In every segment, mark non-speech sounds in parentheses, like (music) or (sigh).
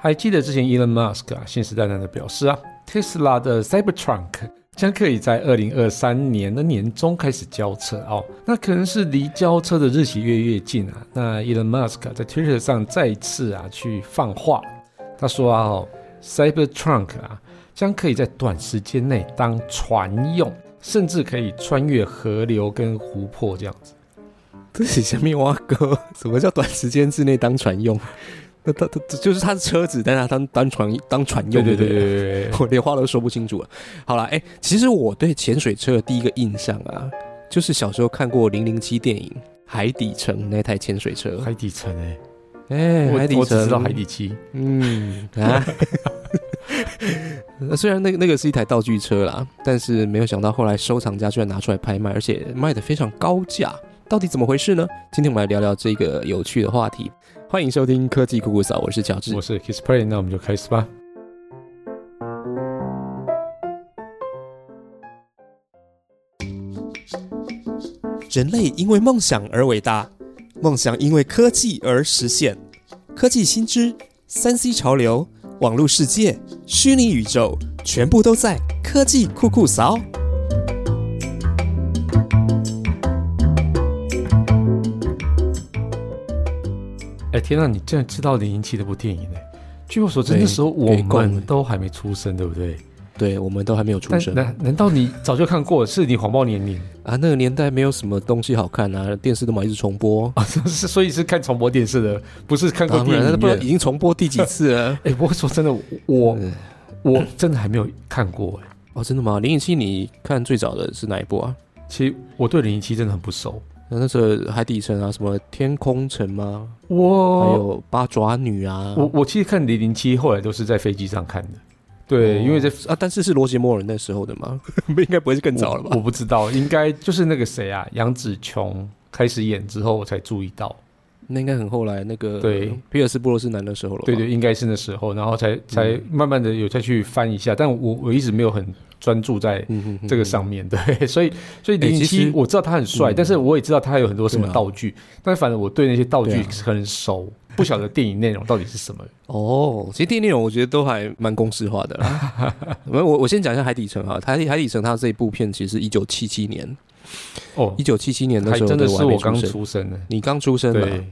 还记得之前 Elon Musk 啊信誓旦旦的表示啊，Tesla 的 Cybertruck 将可以在二零二三年的年中开始交车哦。那可能是离交车的日期越越近啊。那 Elon Musk 在 Twitter 上再次啊去放话，他说啊哦，Cybertruck 啊将可以在短时间内当船用，甚至可以穿越河流跟湖泊这样子。(laughs) 这是下面挖哥，什么叫短时间之内当船用？那他他就是他的车子，但是他当当船当船用，对对对对对，(laughs) 我连话都说不清楚了。好了，哎，其实我对潜水车的第一个印象啊，就是小时候看过零零七电影《海底城》那台潜水车。海底城哎哎，海底城我只知道海底七。嗯啊，(laughs) 虽然那个那个是一台道具车啦，但是没有想到后来收藏家居然拿出来拍卖，而且卖的非常高价，到底怎么回事呢？今天我们来聊聊这个有趣的话题。欢迎收听科技酷酷嫂，我是乔治，我是 Kissplay，那我们就开始吧。人类因为梦想而伟大，梦想因为科技而实现。科技新知、三 C 潮流、网络世界、虚拟宇宙，全部都在科技酷酷嫂。哎，天呐，你竟然知道零零七这部电影呢？据我所知，那时候我们都还没出生，对不对？对，我们都还没有出生。难难道你早就看过？是你谎报年龄啊？那个年代没有什么东西好看啊，电视都嘛一直重播 (laughs) 啊，是所以是看重播电视的，不是看过电影。不知道已经重播第几次了？(laughs) 哎，不过说真的，我 (laughs) 我真的还没有看过哎。哦，真的吗？零零七你看最早的是哪一部啊？其实我对零零七真的很不熟。那时候海底城啊，什么天空城吗？哇，还有八爪女啊。我我其实看零零七，后来都是在飞机上看的。对，因为在啊，但是是罗杰摩尔那时候的吗？不 (laughs) 应该不会是更早了吧？我不知道，应该就是那个谁啊，杨紫琼开始演之后，我才注意到。那应该很后来，那个对皮尔斯布鲁斯南的时候了。对对，应该是那时候，然后才才慢慢的有再去翻一下，但我我一直没有很专注在这个上面。对，所以所以零零七我知道他很帅，但是我也知道他有很多什么道具，但是反正我对那些道具很熟。不晓得电影内容到底是什么 (laughs) 哦。其实电影内容我觉得都还蛮公式化的。(laughs) 我我我先讲一下《海底城》啊，《海海底城》它这一部片其实一九七七年哦，一九七七年的时候真的是我刚出生的，你刚出生的，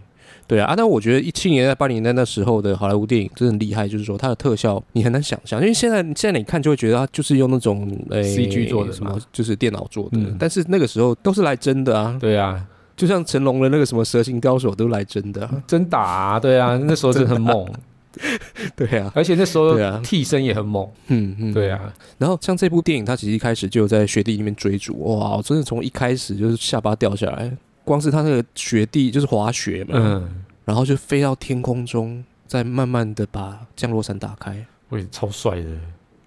对啊。但我觉得一七年在八零年代那时候的好莱坞电影真的厉害，就是说它的特效你很难想象，因为现在现在你看就会觉得它就是用那种诶 CG 做的什么，就是电脑做的。但是那个时候都是来真的啊，对啊。就像成龙的那个什么蛇形高手都来真的，真打啊！对啊，那时候真的很猛，(laughs) 对啊，而且那时候替身也很猛，嗯嗯，对啊。然后像这部电影，它其实一开始就在雪地里面追逐，哇，真的从一开始就是下巴掉下来，光是他那个雪地就是滑雪嘛，嗯，然后就飞到天空中，再慢慢的把降落伞打开，喂，超帅的。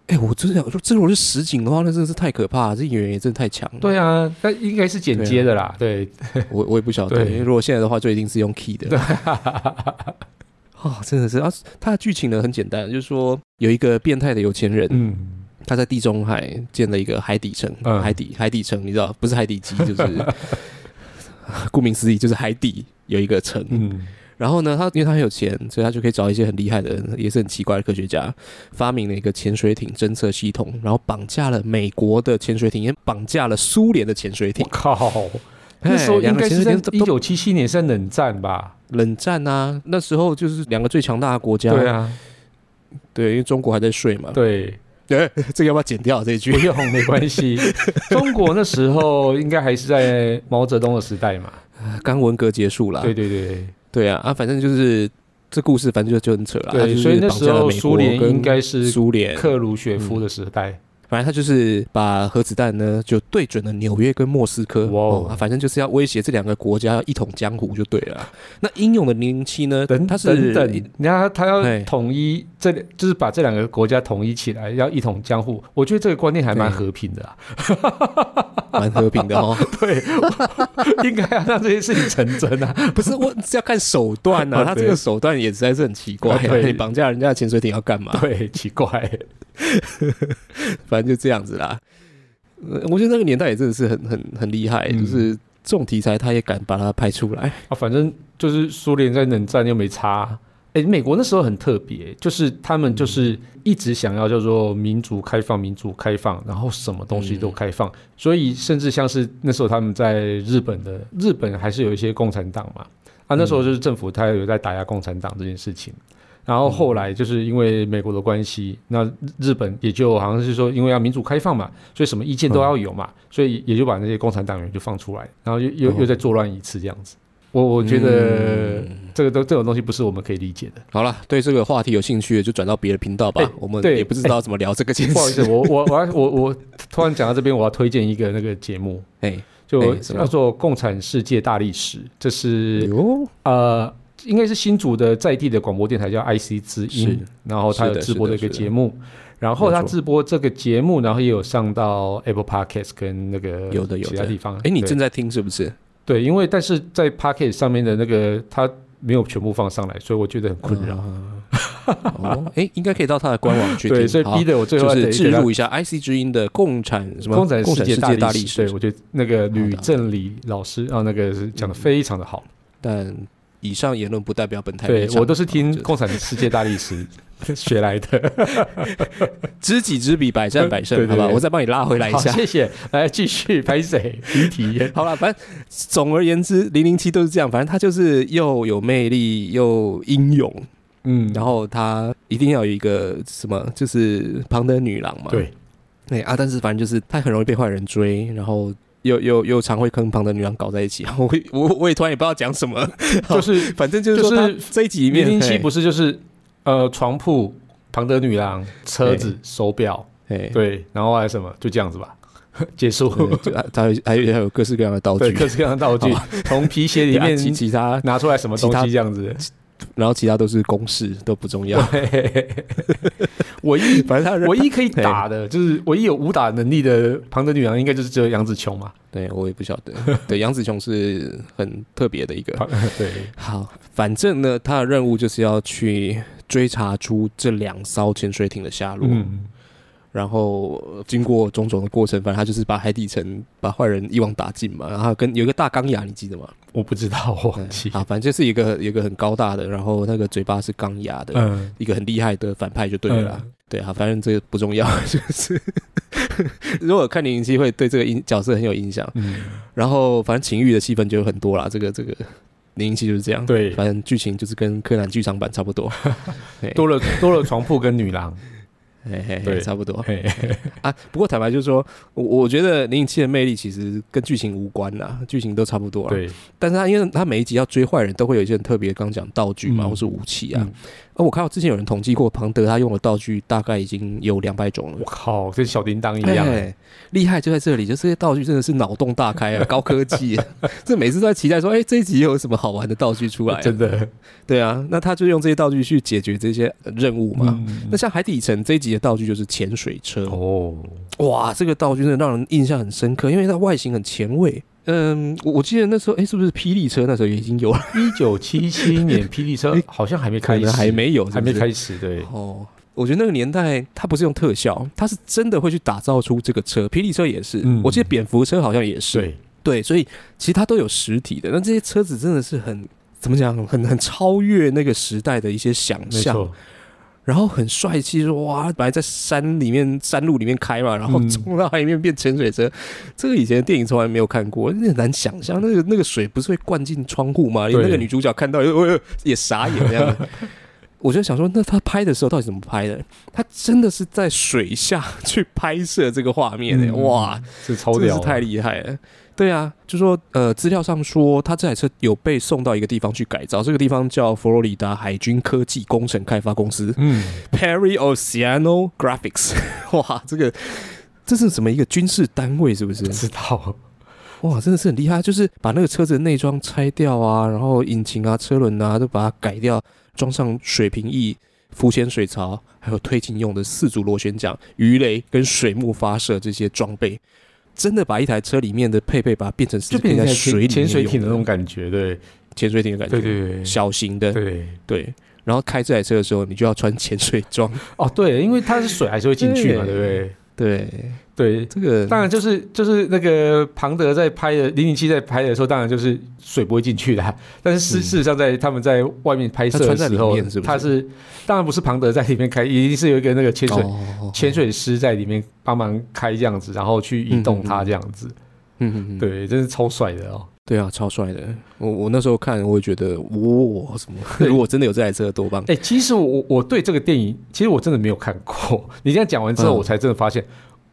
哎，我真的想说，这如果是实景的话，那真的是太可怕了。这演员也真的太强了。对啊，那应该是剪接的啦。对，(laughs) 我我也不晓得。因为如果现在的话，就一定是用 key 的。哦，(laughs) 真的是啊，他的剧情呢很简单，就是说有一个变态的有钱人，嗯，他在地中海建了一个海底城，海底海底城，你知道，不是海底鸡，就是 (laughs) 顾名思义，就是海底有一个城。嗯。然后呢，他因为他很有钱，所以他就可以找一些很厉害的人，也是很奇怪的科学家，发明了一个潜水艇侦测系统，然后绑架了美国的潜水艇，也绑架了苏联的潜水艇。靠！那时候应该是在一九七七年是在冷战吧？冷战啊，那时候就是两个最强大的国家。对啊，对，因为中国还在睡嘛。对，对，这个要不要剪掉这一句？不用，没关系。中国那时候应该还是在毛泽东的时代嘛，刚文革结束了。对对对。对啊，啊，反正就是这故事，反正就就很扯了。对，所以那时候苏联应该是苏联克鲁雪夫的时代。反正他就是把核子弹呢，就对准了纽约跟莫斯科。哇，反正就是要威胁这两个国家要一统江湖就对了。那英勇的零零七呢？等他是等，你看他要统一这，就是把这两个国家统一起来，要一统江湖。我觉得这个观念还蛮和平的，(laughs) 蛮和平的哦。(laughs) 对，(laughs) 应该要让这些事情成真啊。不是，我是要看手段啊。他这个手段也实在是很奇怪。你绑架人家的潜水艇要干嘛？对，奇怪。反正就这样子啦。我觉得那个年代也真的是很很很厉害，就是这种题材他也敢把它拍出来啊。反正就是苏联在冷战又没差，哎，美国那时候很特别，就是他们就是一直想要叫做民主开放，民主开放，然后什么东西都开放，所以甚至像是那时候他们在日本的日本还是有一些共产党嘛，啊，那时候就是政府他有在打压共产党这件事情，然后后来就是因为美国的关系，那日本也就好像是说因为要民主开放嘛，所以什么意见都要有嘛，所以也就把那些共产党员就放出来，然后又又又再作乱一次这样子。我我觉得这个都这种东西不是我们可以理解的。好了，对这个话题有兴趣的就转到别的频道吧。我们也不知道怎么聊这个。不好意思，我我我要我我突然讲到这边，我要推荐一个那个节目，哎，就叫做《共产世界大历史》，这是呃，应该是新竹的在地的广播电台叫 IC 之音，然后它有直播的一个节目，然后他直播这个节目，然后也有上到 Apple Podcast 跟那个有的有其他地方。哎，你正在听是不是？对，因为但是在 Pocket 上面的那个他没有全部放上来，所以我觉得很困扰。哦，哎，应该可以到他的官网去听。所以逼得我最后是置入一下 IC 之音的共产什么共产世界大历史。对，我觉得那个吕正理老师啊，那个是讲的非常的好。但以上言论不代表本台。对我都是听共产世界大历史。(laughs) 学来的，(laughs) 知己知彼，百战百胜，好吧？我再帮你拉回来一下，谢谢。来继续拍谁？离题。(laughs) 好了，反正总而言之，零零七都是这样。反正他就是又有魅力又英勇，嗯，然后他一定要有一个什么，就是旁的女郎嘛。对，哎啊，但是反正就是他很容易被坏人追，然后又又又常会跟庞德女郎搞在一起。(laughs) 我我我也突然也不知道讲什么，(laughs) 就是反正就是说，这一集里面零零七不是就是。呃，床铺、庞德女郎、车子、手表，对，然后还有什么？就这样子吧，(laughs) 结束。他还有还有各式各样的道具，各式各样的道具，从皮鞋里面其他拿出来什么东西这样子。然后其他都是公式，都不重要。(laughs) 唯一反正他唯一可以打的，就是唯一有武打能力的庞德女郎，应该就是只有杨紫琼嘛。对我也不晓得。对，杨紫琼是很特别的一个。(laughs) 对，好，反正呢，他的任务就是要去追查出这两艘潜水艇的下落。然后经过种种的过程，反正他就是把海底城把坏人一网打尽嘛。然后跟有一个大钢牙，你记得吗？我不知道，我忘记。啊，反正就是一个一个很高大的，然后那个嘴巴是钢牙的，一个很厉害的反派就对了。对啊，反正这个不重要，(laughs) 就是如果看零零七会对这个印角色很有印象。嗯。然后反正情欲的戏份就有很多啦，这个这个零零七就是这样。对，反正剧情就是跟柯南剧场版差不多，(laughs) 多了多了床铺跟女郎。对，差不多 (laughs) 啊。不过坦白就是说，我我觉得零零七的魅力其实跟剧情无关啦，剧情都差不多。对，但是他因为他每一集要追坏人都会有一些很特别，刚讲道具嘛，或是武器啊。而我看到之前有人统计过，庞德他用的道具大概已经有两百种了。我靠，跟小叮当一样，厉害就在这里，就这些道具真的是脑洞大开啊，高科技。(laughs) 这每次都在期待说，哎，这一集又有什么好玩的道具出来？真的，对啊，那他就用这些道具去解决这些任务嘛。那像海底城这一集的道具就是潜水车哦，哇，这个道具真的让人印象很深刻，因为它外形很前卫。嗯，我我记得那时候，哎，是不是霹雳车那时候已经有了？一九七七年，(laughs) 霹雳车好像还没开始，还没有，还没开始。对，哦，我觉得那个年代，它不是用特效，它是真的会去打造出这个车。霹雳车也是，我记得蝙蝠车好像也是。对，对，所以其实它都有实体的。那这些车子真的是很怎么讲，很很超越那个时代的一些想象。然后很帅气，说哇，本来在山里面、山路里面开嘛，然后冲到海里面变潜水车，这个以前电影从来没有看过，很难想象。那个那个水不是会灌进窗户吗？连那个女主角看到也也傻眼这样。(laughs) 我就想说，那他拍的时候到底怎么拍的？他真的是在水下去拍摄这个画面的，哇，这超屌，太厉害了。对啊，就说呃，资料上说，他这台车有被送到一个地方去改造，这个地方叫佛罗里达海军科技工程开发公司，嗯，Perry Oceano Graphics，(laughs) 哇，这个这是什么一个军事单位？是不是？不知道，哇，真的是很厉害，就是把那个车子的内装拆掉啊，然后引擎啊、车轮啊都把它改掉，装上水平翼、浮潜水槽，还有推进用的四组螺旋桨、鱼雷跟水幕发射这些装备。真的把一台车里面的配备把它变成就变成水潜水艇的那种感觉，对，潜水艇的感觉，对对对，小型的，对。对。然后开这台车的时候，你就要穿潜水装。哦，对，因为它是水还是会进去嘛，对不对？对对，这个当然就是就是那个庞德在拍的零零七在拍的时候，当然就是水不会进去的。(laughs) 但是事事实上，在他们在外面拍摄的时候，他是当然不是庞德在里面开，一定是有一个那个潜水潜水师在里面帮忙开这样子，然后去移动它这样子。嗯嗯嗯，对，真是超帅的哦。对啊，超帅的。我我那时候看，我也觉得哇，什么？如果真的有这台车，多棒！哎，其实我我对这个电影，其实我真的没有看过。(laughs) 你这样讲完之后，我才真的发现，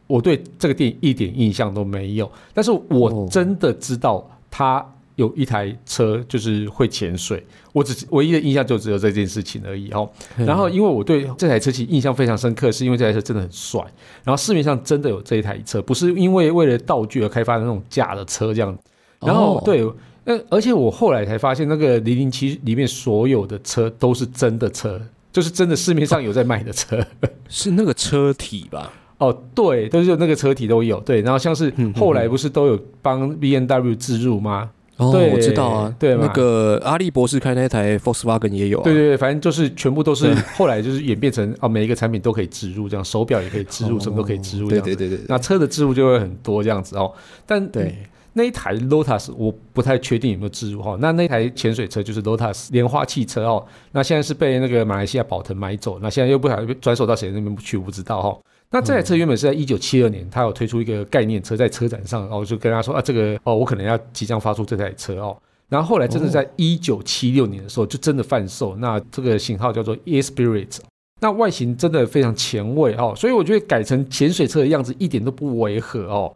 我对这个电影一点印象都没有。但是我真的知道他有一台车就是会潜水，我只唯一的印象就只有这件事情而已哦。然后因为我对这台车其实印象非常深刻，是因为这台车真的很帅。然后市面上真的有这一台车，不是因为为了道具而开发的那种假的车这样。然后对，呃，而且我后来才发现，那个零零七里面所有的车都是真的车，就是真的市面上有在卖的车，(laughs) 是那个车体吧？哦，对，都是那个车体都有。对，然后像是后来不是都有帮 B N W 置入吗？哦，我知道啊，对，那个阿力博士开那台 Volkswagen 也有。对对对，反正就是全部都是后来就是演变成哦，每一个产品都可以植入，这样手表也可以植入，什么都可以植入，这样对对对对。那车的植入就会很多这样子哦，但对。那一台 Lotus 我不太确定有没有置入哈，那那台潜水车就是 Lotus 莲花汽车哦，那现在是被那个马来西亚宝腾买走，那现在又不晓得转手到谁那边去，我不知道哈。那这台车原本是在一九七二年，他有推出一个概念车在车展上，然后就跟他说啊，这个哦，我可能要即将发出这台车哦。然后后来真的在一九七六年的时候就真的贩售，那这个型号叫做 e Spirit，那外形真的非常前卫哦，所以我觉得改成潜水车的样子一点都不违和哦。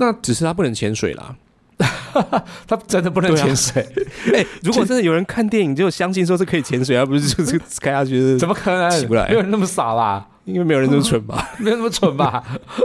那只是他不能潜水啦，(laughs) 他真的不能潜水。(laughs) 哎，如果真的有人看电影就相信说是可以潜水，而不是就是 (laughs) 开下去，怎么可能起不来？没有人那么傻吧？因为没有人那么蠢吧？没有那么蠢吧？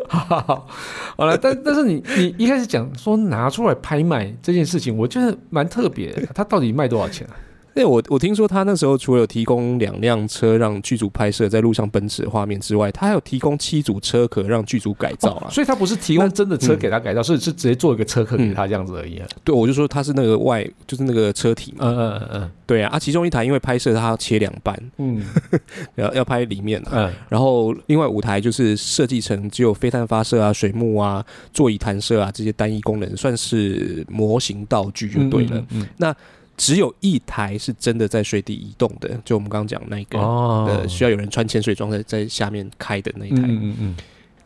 好了，但但是你你一开始讲说拿出来拍卖这件事情，我觉得蛮特别。它到底卖多少钱啊？哎，我我听说他那时候除了有提供两辆车让剧组拍摄在路上奔驰的画面之外，他还有提供七组车壳让剧组改造啊。所以他不是提供真的车给他改造，是是直接做一个车壳给他这样子而已啊。对，我就说他是那个外，就是那个车体嘛。嗯嗯嗯，对啊。啊，其中一台因为拍摄他要切两半，嗯，(laughs) 要要拍里面啊。然后另外五台就是设计成只有飞弹发射啊、水幕啊、座椅弹射啊这些单一功能，算是模型道具就对了。那只有一台是真的在水底移动的，就我们刚刚讲那个，呃，需要有人穿潜水装在在下面开的那一台。嗯嗯嗯。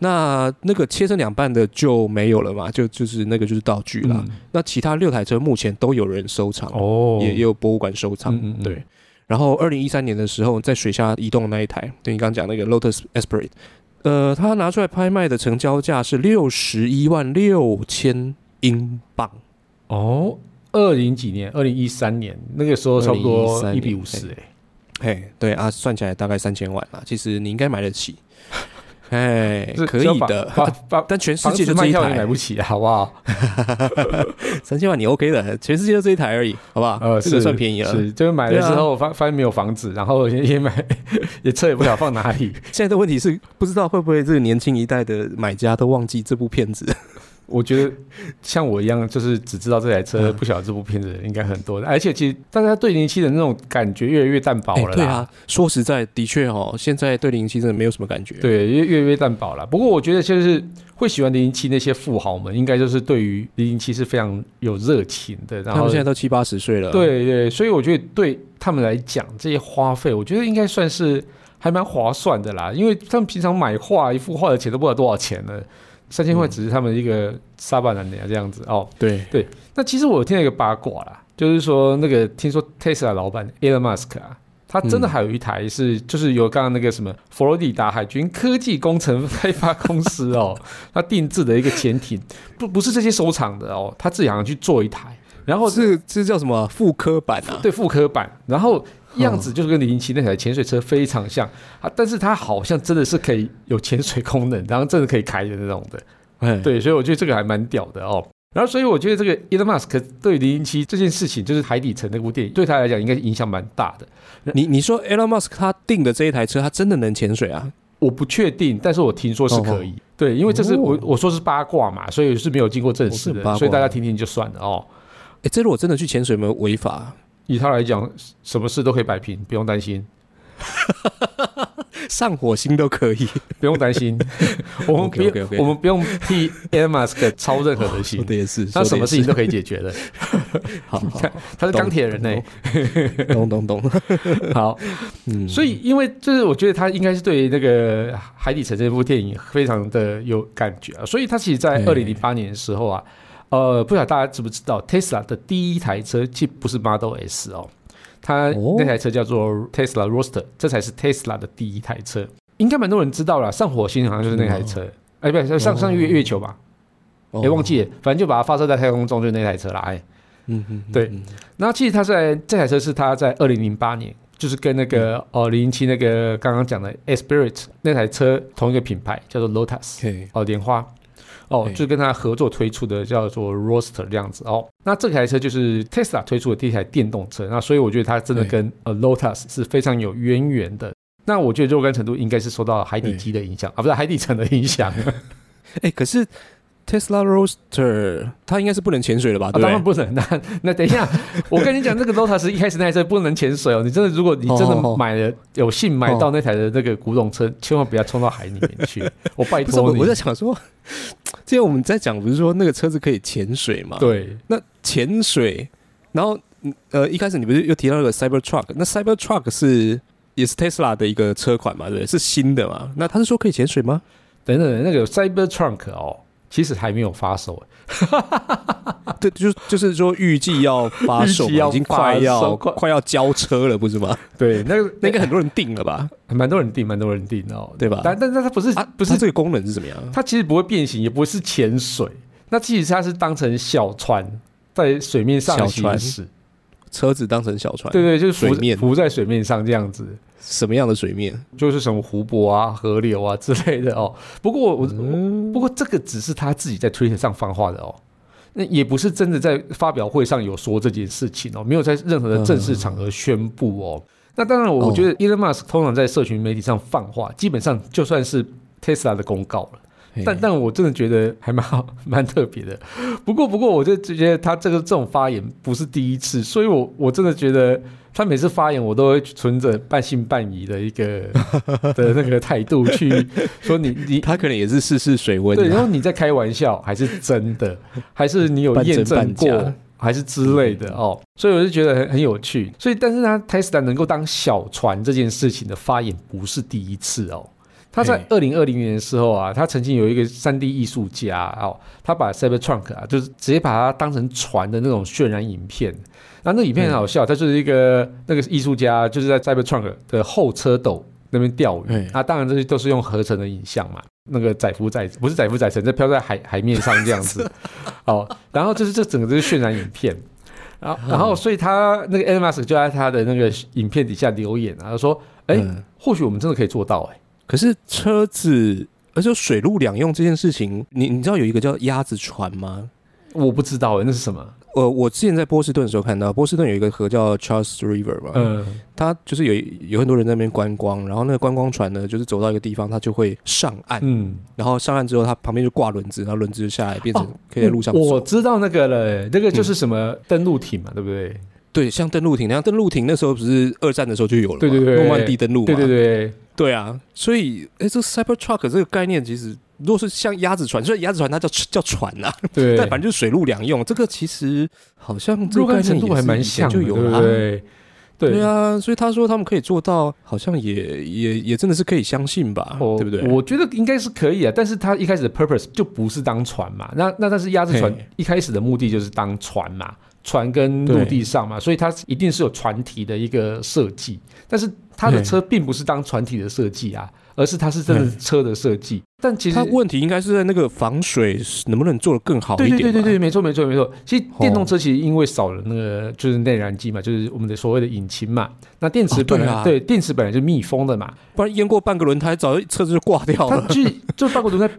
那那个切成两半的就没有了嘛？就就是那个就是道具了。那其他六台车目前都有人收藏，哦，也也有博物馆收藏。对。然后二零一三年的时候，在水下移动的那一台，对你刚刚讲那个 Lotus Esprit，呃，他拿出来拍卖的成交价是六十一万六千英镑。哦。二零几年，二零一三年那个时候差不多一比五十，哎，嘿，对啊，算起来大概三千万嘛。其实你应该买得起，(laughs) 哎，可以的。但全世界就这一台买不起，好不好？(laughs) 三千万你 OK 的，全世界就这一台而已，好不好？呃，这个算便宜了。是，就是买了之后发发现没有房子，然后也 (laughs) 也买，也车也不晓得放哪里。现在的问题是，不知道会不会这个年轻一代的买家都忘记这部片子。我觉得像我一样，就是只知道这台车，不晓得这部片子应该很多的。而且其实大家对零零七的那种感觉越来越淡薄了。对啊，说实在，的确哦，现在对零零七真的没有什么感觉。对，越越越淡薄了。不过我觉得就是会喜欢零零七那些富豪们，应该就是对于零零七是非常有热情的。他们现在都七八十岁了。对对，所以我觉得对他们来讲，这些花费，我觉得应该算是还蛮划算的啦。因为他们平常买画一幅画的钱都不知道多少钱了。三千块只是他们一个沙巴男的这样子哦，对对。那其实我听了一个八卦啦，就是说那个听说 Tesla 老板 Elon Musk 啊，他真的还有一台是就是由刚刚那个什么佛罗里达海军科技工程开发公司哦，(laughs) 他定制的一个潜艇，不不是这些收藏的哦，他自己好像去做一台，然后是这叫什么复刻版啊？对，复刻版，然后。样子就是跟零零七那台潜水车非常像啊，但是它好像真的是可以有潜水功能，然后真的可以开的那种的，(laughs) 哎，对，所以我觉得这个还蛮屌的哦。然后，所以我觉得这个 Elon Musk 对零零七这件事情，就是海底城那部电影，对他来讲应该影响蛮大的。你你说 Elon Musk 他订的这一台车，他真的能潜水啊？我不确定，但是我听说是可以。对，因为这是我我说是八卦嘛，所以是没有经过证实的，所以大家听听就算了哦。哎，这如果真的去潜水，有没有违法？以他来讲，什么事都可以摆平，不用担心。(laughs) 上火星都可以，不用担心。(laughs) 我们不用，我们不用替 Elon Musk 操任何的心，的也是，他什么事情都可以解决的。(laughs) 好，他是钢铁人呢。懂懂懂。好，嗯，所以因为就是我觉得他应该是对那个《海底城》这部电影非常的有感觉啊，所以他其实，在二零零八年的时候啊，呃，不晓得大家知不知道，Tesla 的第一台车其实不是 Model S 哦。它那台车叫做 Tesla Roadster，这才是 Tesla 的第一台车，应该蛮多人知道了。上火星好像就是那台车，哎，不是上上月月球吧？哎，忘记了，反正就把它发射在太空中，就是那台车啦。哎，嗯嗯，对。那其实它在这台车是它在二零零八年，就是跟那个哦零零七那个刚刚讲的 Spirit 那台车同一个品牌，叫做 Lotus，哦莲花。哦，就跟他合作推出的叫做 Roadster 这样子哦。那这台车就是 Tesla 推出的第一台电动车，那所以我觉得它真的跟呃 Lotus 是非常有渊源的。那我觉得若干程度应该是受到海底机的影响啊，不是海底层的影响。(laughs) 哎，可是。Tesla Roadster，它应该是不能潜水了吧？当然不能。那那等一下，(laughs) 我跟你讲，那个 Lotus 一开始那台车不能潜水哦。你真的，如果你真的买了，有幸买到那台的那个古董车，千万不要冲到海里面去。我拜托你。我在想说，之前我们在讲，不是说那个车子可以潜水吗？对。那潜水，然后呃，一开始你不是又提到那个 Cyber Truck？那 Cyber Truck 是也是 Tesla 的一个车款嘛？对，是新的嘛？那他是说可以潜水吗？等等，那个 Cyber Truck 哦。其实还没有发售，(laughs) 对，就就是说预计要发售，已经快要快要交车了，不是吗？对，那个那个很多人订了吧？蛮多人订，蛮多人订哦，对吧？但但是它不是不是这个功能是怎么样？它其实不会变形，也不是潜水，那其实它是当成小船在水面上行驶，车子当成小船，对对，就是水面浮在水面上这样子。什么样的水面？就是什么湖泊啊、河流啊之类的哦。(laughs) 不过我，不过这个只是他自己在推特上放话的哦，那也不是真的在发表会上有说这件事情哦，没有在任何的正式场合宣布哦。那当然，我觉得 Elon Musk 通常在社群媒体上放话，基本上就算是 Tesla 的公告了。但但我真的觉得还蛮好，(laughs) 蛮特别的。不过不过，我就觉得他这个这种发言不是第一次，所以我我真的觉得他每次发言，我都会存着半信半疑的一个 (laughs) 的那个态度去说你你 (laughs) 他可能也是试试水温，对，然后你在开玩笑还是真的，还是你有验证过还是之类的哦。所以我就觉得很很有趣。所以但是他 Tesla 能够当小船这件事情的发言不是第一次哦。他在二零二零年的时候啊，他曾经有一个三 D 艺术家哦，他把 Cyber Trunk 啊，就是直接把它当成船的那种渲染影片。然后那影片很好笑，他就是一个那个艺术家，就是在 Cyber Trunk 的后车斗那边钓鱼。啊，当然这些都是用合成的影像嘛，那个载浮载不是载浮载沉，在飘在海海面上这样子。(laughs) 哦，然后就是这整个就是渲染影片。然后然后所以他那个 Elon Musk 就在他的那个影片底下留言啊，他说：“哎，或许我们真的可以做到。”哎。可是车子，而且水陆两用这件事情，你你知道有一个叫鸭子船吗？我不知道诶，那是什么？呃，我之前在波士顿的时候看到，波士顿有一个河叫 Charles River 嘛，嗯，它就是有有很多人在那边观光，然后那个观光船呢，就是走到一个地方，它就会上岸，嗯，然后上岸之后，它旁边就挂轮子，然后轮子就下来，变成可以在路上。我知道那个了，那个就是什么登陆艇嘛，对不对？对，像登陆艇那样，登陆艇那时候不是二战的时候就有了，对对对，诺曼底登陆嘛，对对对。对啊，所以哎，这个 Cyber Truck 这个概念其实，如果是像鸭子船，所以鸭子船它叫叫船呐，对，但反正就是水陆两用。这个其实好像若干程度还蛮像，就有了，对对啊。所以他说他们可以做到，好像也也也真的是可以相信吧，对不对？我觉得应该是可以啊，但是他一开始的 purpose 就不是当船嘛，那那但是鸭子船一开始的目的就是当船嘛，船跟陆地上嘛，所以它一定是有船体的一个设计，但是。它的车并不是当船体的设计啊，而是它是真的车的设计。但其实它问题应该是在那个防水能不能做得更好一点？对对对对对，没错没错没错。其实电动车其实因为少了那个就是内燃机嘛，就是我们的所谓的引擎嘛。那电池本来对电池本来就密封的嘛，不然淹过半个轮胎，早车子就挂掉了。就就半个轮胎，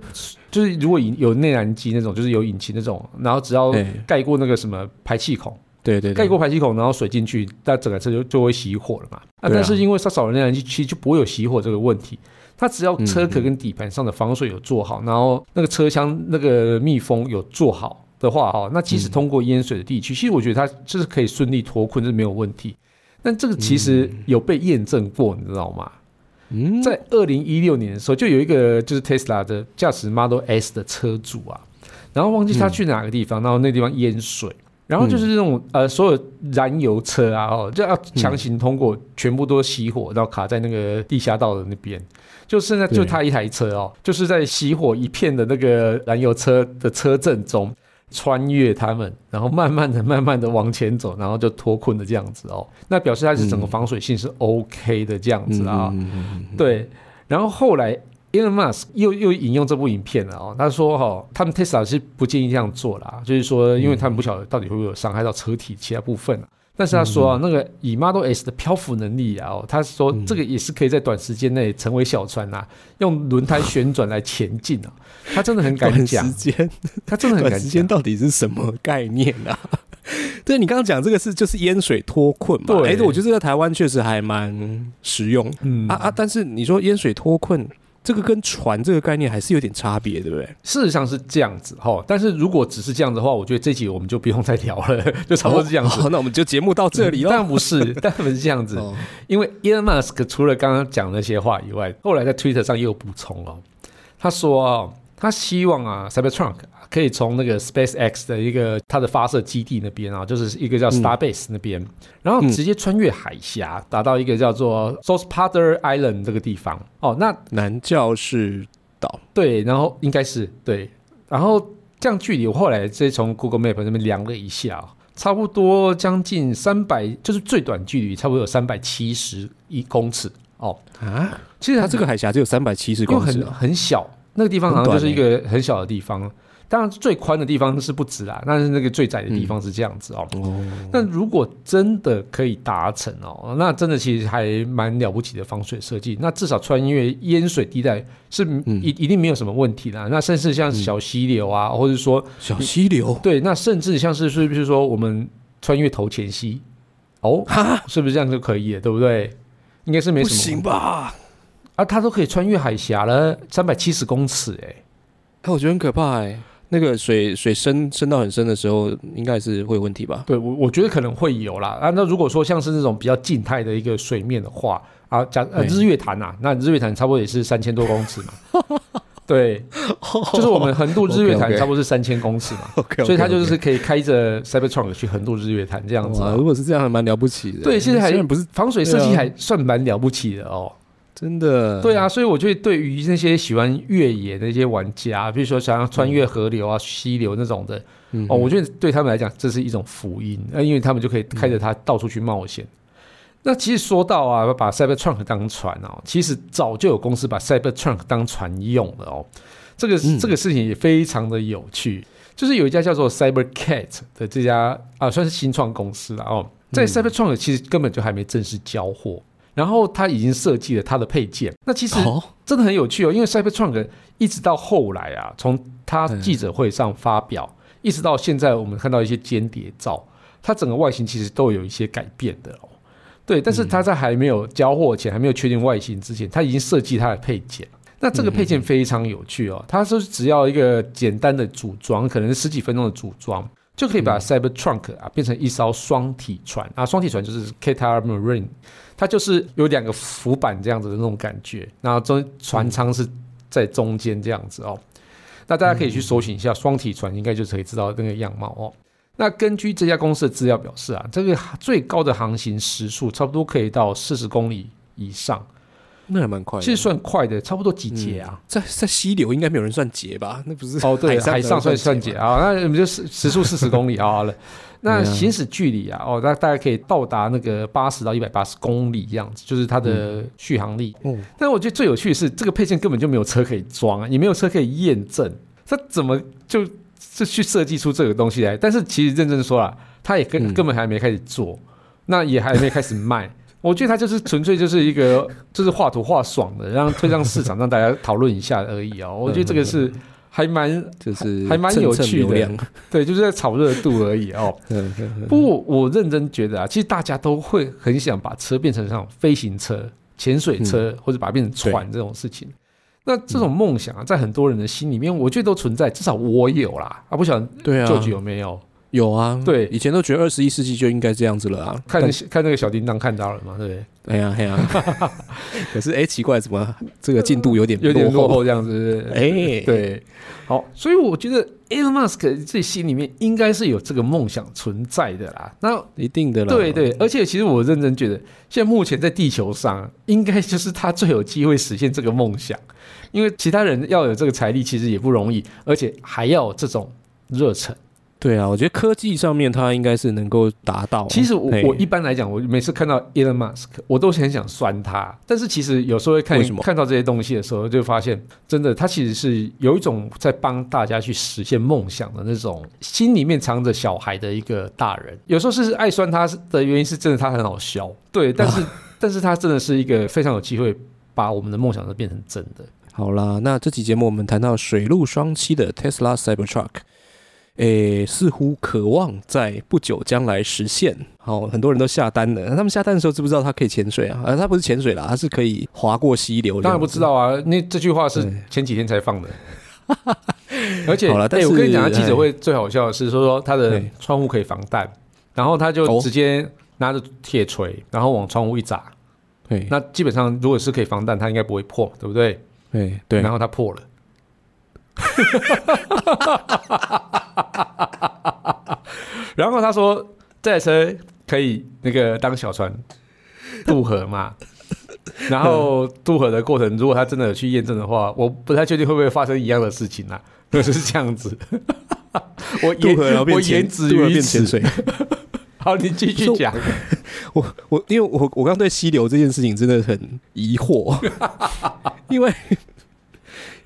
就是如果有内燃机那种，就是有引擎那种，然后只要盖过那个什么排气孔。对对，盖过排气孔，然后水进去，那整个车就就会熄火了嘛。啊，但是因为它少了内燃机，其实就不会有熄火这个问题。它只要车壳跟底盘上的防水有做好，然后那个车厢那个密封有做好的话，哈，那即使通过淹水的地区，其实我觉得它就是可以顺利脱困，是没有问题。但这个其实有被验证过，你知道吗？嗯，在二零一六年的时候，就有一个就是 Tesla 的驾驶 Model S 的车主啊，然后忘记他去哪个地方，然后那地方淹水，然后就是这种呃，所有燃油车啊，哦，就要强行通过，全部都熄火，然后卡在那个地下道的那边，就现在就他一台车哦，就是在熄火一片的那个燃油车的车阵中。穿越他们，然后慢慢的、慢慢的往前走，然后就脱困的这样子哦。那表示它是整个防水性是 OK 的这样子啊。对，然后后来 Elon Musk 又又引用这部影片了哦。他说哈，他们 Tesla 是不建议这样做啦，就是说，因为他们不晓得到底会不会有伤害到车体其他部分但是他说啊，那个以 Model S 的漂浮能力啊，他说这个也是可以在短时间内成为小船呐，用轮胎旋转来前进啊。他真的很敢讲，时间他真的很敢讲，时间到底是什么概念啊？(laughs) 对你刚刚讲这个是就是淹水脱困嘛？对，哎，我觉得在台湾确实还蛮实用。嗯啊啊，但是你说淹水脱困。这个跟船这个概念还是有点差别，对不对？事实上是这样子哈，但是如果只是这样的话，我觉得这集我们就不用再聊了，(laughs) 就差不多是这样子。那我们就节目到这里了。(laughs) 但不是，(laughs) 但不是这样子，因为 Elon Musk 除了刚刚讲那些话以外，后来在 Twitter 上也有补充哦。他说他希望啊，Cybertruck。可以从那个 Space X 的一个它的发射基地那边啊，就是一个叫 Starbase 那边，然后直接穿越海峡，达到一个叫做 s o u t p a t e r Island 这个地方。哦，那南教士岛对，然后应该是对，然后这样距离，我后来直接从 Google Map 那边量了一下，差不多将近三百，就是最短距离，差不多有三百七十一公尺。哦啊，其实它这个海峡只有三百七十公尺，很很小，那个地方好像就是一个很小的地方。当然，最宽的地方是不止啦，但是那个最窄的地方是这样子哦。那如果真的可以达成哦，那真的其实还蛮了不起的防水设计。那至少穿越淹水地带是一一定没有什么问题的。那甚至像小溪流啊，或者说小溪流，对，那甚至像是是不是说我们穿越头前溪哦，是不是这样就可以了？对不对？应该是没什么行吧？啊，它都可以穿越海峡了，三百七十公尺，哎，哎，我觉得很可怕，哎。那个水水深深到很深的时候，应该是会有问题吧？对，我我觉得可能会有啦。啊，那如果说像是那种比较静态的一个水面的话，啊，假呃日月潭呐，那日月潭差不多也是三千多公尺嘛。(laughs) 对，就是我们横渡日月潭 (laughs) 差不多是三千公尺嘛。(laughs) 所以它就是可以开着 Cybertruck 去横渡日月潭这样子。如果是这样，还蛮了不起的。对，现在还不是防水设计还算蛮了不起的哦。真的，对啊，所以我觉得对于那些喜欢越野的一些玩家，比如说想要穿越河流啊、溪流那种的，哦，我觉得对他们来讲这是一种福音，呃，因为他们就可以开着它到处去冒险。那其实说到啊，把 Cybertruck 当船哦，其实早就有公司把 Cybertruck 当船用了哦。这个这个事情也非常的有趣，就是有一家叫做 CyberCat 的这家啊，算是新创公司了哦，在 Cybertruck 其实根本就还没正式交货。然后他已经设计了他的配件，那其实真的很有趣哦。因为 Cybertruck 一直到后来啊，从他记者会上发表，一直到现在，我们看到一些间谍照，它整个外形其实都有一些改变的哦。对，但是他在还没有交货前，还没有确定外形之前，他已经设计他的配件。那这个配件非常有趣哦，它是只要一个简单的组装，可能十几分钟的组装，就可以把 Cybertruck 啊变成一艘双体船啊，双体船就是 Catamaran。它就是有两个浮板这样子的那种感觉，然后中船舱是在中间这样子哦。那大家可以去搜寻一下双体船，应该就可以知道那个样貌哦。那根据这家公司的资料表示啊，这个最高的航行时速差不多可以到四十公里以上，那还蛮快，其实算快的，差不多几节啊？在在溪流应该没有人算节吧？(laughs) 那不是哦，对，海上算算节啊？那我们就时时速四十公里啊了。(laughs) 那行驶距离啊，哦，那大概可以到达那个八十到一百八十公里这样子，就是它的续航力。嗯，但我觉得最有趣的是，这个配件根本就没有车可以装啊，也没有车可以验证，它怎么就就去设计出这个东西来？但是其实认真说了，它也根根本还没开始做，那也还没开始卖。我觉得它就是纯粹就是一个 (laughs) 就是画图画爽的，然后推上市场让大家讨论一下而已啊。我觉得这个是。还蛮就是还蛮有趣的，(laughs) 对，就是在炒热度而已哦。(laughs) 不过我认真觉得啊，其实大家都会很想把车变成像飞行车、潜水车，或者把它变成船这种事情。那这种梦想啊，在很多人的心里面，我觉得都存在，至少我有啦。啊，不晓得舅舅有没有？有啊，对，以前都觉得二十一世纪就应该这样子了啊。看看那个小叮当看到了嘛，对不对？哎呀哎呀，(laughs) 可是哎，奇怪，怎么这个进度有点有点落后这样子？哎，对，好，所以我觉得 Elon Musk 这心里面应该是有这个梦想存在的啦。那一定的啦，对对，而且其实我认真觉得，现在目前在地球上，应该就是他最有机会实现这个梦想，因为其他人要有这个财力其实也不容易，而且还要这种热忱。对啊，我觉得科技上面它应该是能够达到。其实我我一般来讲，我每次看到 Elon Musk，我都很想酸他。但是其实有时候会看看到这些东西的时候，就发现真的他其实是有一种在帮大家去实现梦想的那种心里面藏着小孩的一个大人。有时候是爱酸他的原因是真的他很好笑，对，但是 (laughs) 但是他真的是一个非常有机会把我们的梦想都变成真的。好啦，那这期节目我们谈到水陆双栖的 Tesla Cybertruck。诶，似乎渴望在不久将来实现。好，很多人都下单了。他们下单的时候知不知道他可以潜水啊？呃，它不是潜水啦，他是可以划过溪流。当然不知道啊，那这句话是前几天才放的。(laughs) 而且，好了，但是我跟你讲，记者会最好笑的是说说他的窗户可以防弹，然后他就直接拿着铁锤，然后往窗户一砸。对，那基本上如果是可以防弹，它应该不会破，对不对？对对，然后它破了。(laughs) (laughs) 然后他说，这台车可以那个当小船渡河嘛？(laughs) 然后渡河的过程，如果他真的有去验证的话，我不太确定会不会发生一样的事情啊？(laughs) 就是这样子。我渡河然后变潜水。好，你继续讲。我我因为我我刚对溪流这件事情真的很疑惑，因为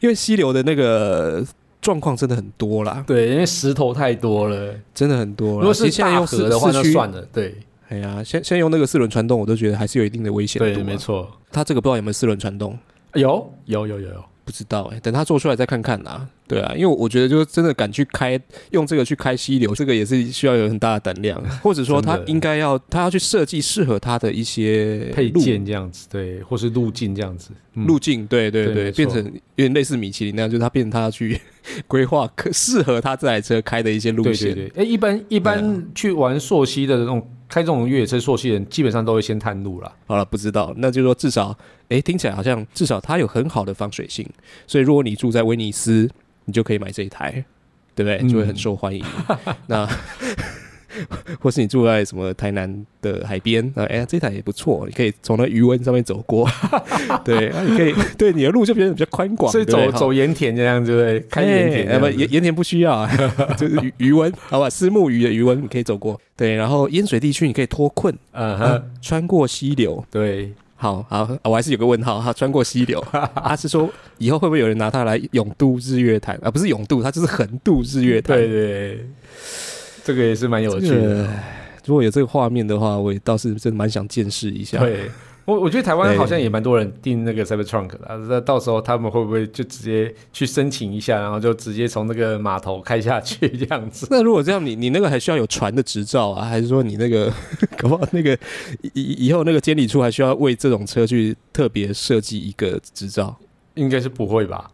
因为溪流的那个。状况真的很多啦，对，因为石头太多了，真的很多。如果是大河的话，就算了。对，哎呀，先先用那个四轮传动，我都觉得还是有一定的危险度。对，没错。它这个不知道有没有四轮传动？有，有，有，有，有。不知道哎，等他做出来再看看啦。对啊，因为我觉得就是真的敢去开用这个去开溪流，这个也是需要有很大的胆量，(laughs) 或者说他应该要他要去设计适合他的一些配件这样子，对，或是路径这样子，路径，对对对，变成有点类似米其林那样，就是他变成他要去 (laughs) 规划可适合他这台车开的一些路线。对对对，哎，一般一般去玩溯溪的这种。开这种越野车溯溪人基本上都会先探路了。好了，不知道，那就是说至少，哎，听起来好像至少它有很好的防水性，所以如果你住在威尼斯，你就可以买这一台，对不对？就会很受欢迎。(laughs) 那。(laughs) 或是你住在什么台南的海边啊？哎，这台也不错，你可以从那余温上面走过。(laughs) 对，你可以对你的路就变得比较宽广，所以走走盐田这样，对不对？开盐田，不盐盐田不需要啊，就是余余温，好吧？私募鱼的余温你可以走过。对，然后淹水地区你可以脱困，嗯哼，穿过溪流。对，好好，我还是有个问号哈，穿过溪流，(laughs) 他是说以后会不会有人拿它来永渡日月潭啊？不是永渡，它就是横渡日月潭。对对。这个也是蛮有趣的。如果有这个画面的话，我也倒是真的蛮想见识一下。对，我我觉得台湾好像也蛮多人订那个 Cybertruck 的，那到时候他们会不会就直接去申请一下，然后就直接从那个码头开下去 (laughs) 这样子？那如果这样，你你那个还需要有船的执照啊？还是说你那个 (laughs) 搞不好那个以以后那个监理处还需要为这种车去特别设计一个执照？应该是不会吧？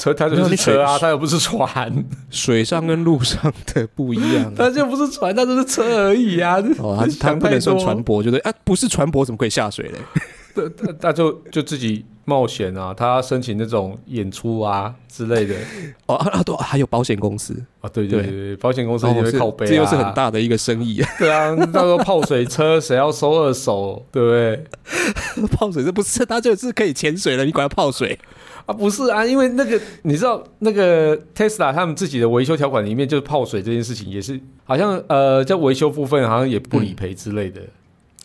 车它就是车啊，它又不是船。水上跟路上的不一样，它就不是船，它就是车而已啊。哦，它 (laughs) 不能算船舶，觉得啊，不是船舶怎么可以下水嘞？(laughs) 对，他他就就自己冒险啊，他申请那种演出啊之类的。(laughs) 哦啊，对，还有保险公司啊，对对对，保险公司也会靠背，这又是很大的一个生意。对啊，到时候泡水车谁要收二手，对不对？泡水这不是，他就是可以潜水了，你管他泡水。啊，不是啊，因为那个你知道，那个 Tesla 他们自己的维修条款里面，就是泡水这件事情也是，好像呃，在维修部分好像也不理赔之类的。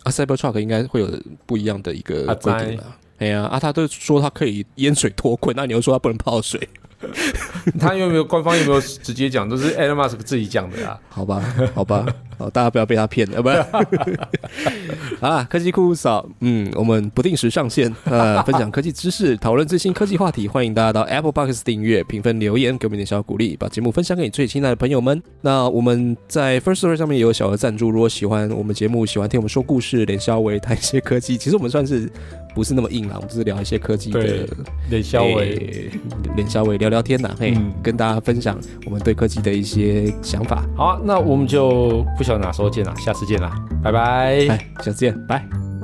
啊，Cybertruck 应该会有不一样的一个规定啊。哎呀，啊，他都说他可以淹水脱困，那你又说他不能泡水？(laughs) 他有没有官方有没有直接讲？都是 Elon Musk 自己讲的啊？好吧，好吧。哦，大家不要被他骗了，不是？(laughs) 啊，科技酷嫂，嗯，我们不定时上线，呃，分享科技知识，讨论最新科技话题，欢迎大家到 Apple Box 订阅、评分、留言，给我们点小鼓励，把节目分享给你最亲爱的朋友们。那我们在 First Story 上面也有小额赞助，如果喜欢我们节目，喜欢听我们说故事，连稍微谈一些科技，其实我们算是。不是那么硬朗，我们就是聊一些科技的，连稍微连稍微聊聊天呐，嘿，跟大家分享我们对科技的一些想法。好，那我们就不晓得哪时候见啊，下次见啦，拜拜，下次见，拜。